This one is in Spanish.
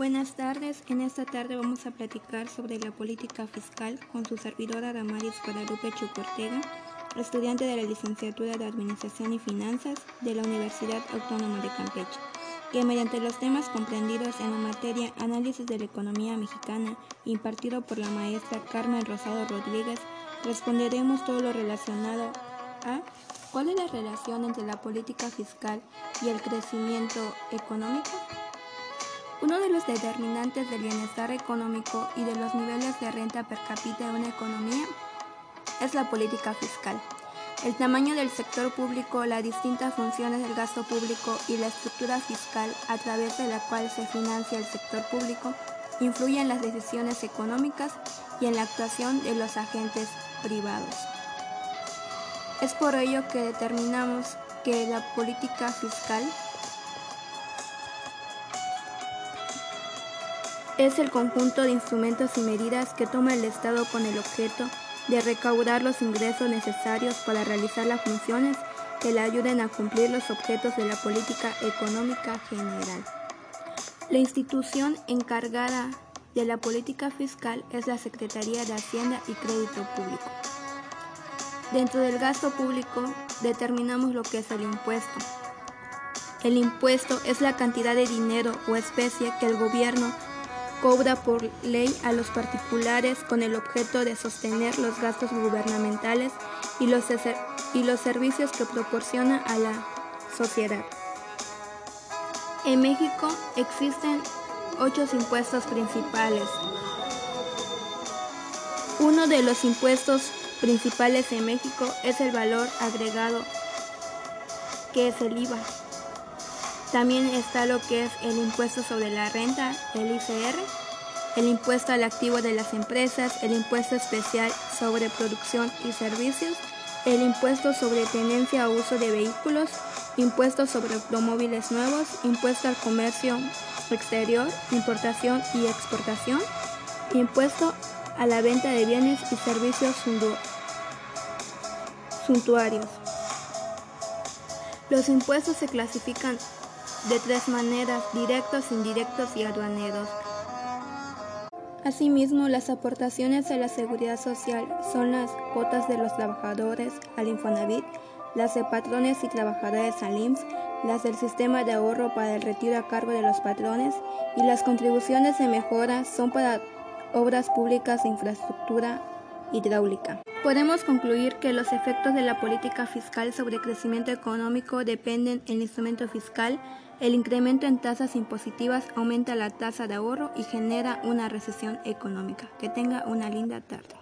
Buenas tardes, en esta tarde vamos a platicar sobre la política fiscal con su servidora Damaris Guadalupe Chucortega, estudiante de la licenciatura de Administración y Finanzas de la Universidad Autónoma de Campeche, que mediante los temas comprendidos en la materia Análisis de la Economía Mexicana, impartido por la maestra Carmen Rosado Rodríguez, responderemos todo lo relacionado a ¿Cuál es la relación entre la política fiscal y el crecimiento económico? Uno de los determinantes del bienestar económico y de los niveles de renta per cápita de una economía es la política fiscal. El tamaño del sector público, las distintas funciones del gasto público y la estructura fiscal a través de la cual se financia el sector público influyen en las decisiones económicas y en la actuación de los agentes privados. Es por ello que determinamos que la política fiscal es el conjunto de instrumentos y medidas que toma el Estado con el objeto de recaudar los ingresos necesarios para realizar las funciones que le ayuden a cumplir los objetos de la política económica general. La institución encargada de la política fiscal es la Secretaría de Hacienda y Crédito Público. Dentro del gasto público determinamos lo que es el impuesto. El impuesto es la cantidad de dinero o especie que el gobierno cobra por ley a los particulares con el objeto de sostener los gastos gubernamentales y los, y los servicios que proporciona a la sociedad. En México existen ocho impuestos principales. Uno de los impuestos principales en México es el valor agregado, que es el IVA. También está lo que es el impuesto sobre la renta, el ICR, el impuesto al activo de las empresas, el impuesto especial sobre producción y servicios, el impuesto sobre tenencia o uso de vehículos, impuesto sobre automóviles nuevos, impuesto al comercio exterior, importación y exportación, impuesto a la venta de bienes y servicios suntuarios. Los impuestos se clasifican de tres maneras, directos, indirectos y aduaneros. Asimismo, las aportaciones a la seguridad social son las cuotas de los trabajadores al Infonavit, las de patrones y trabajadores al IMSS, las del sistema de ahorro para el retiro a cargo de los patrones y las contribuciones de mejora son para obras públicas de infraestructura hidráulica. Podemos concluir que los efectos de la política fiscal sobre el crecimiento económico dependen del instrumento fiscal. El incremento en tasas impositivas aumenta la tasa de ahorro y genera una recesión económica. Que tenga una linda tarde.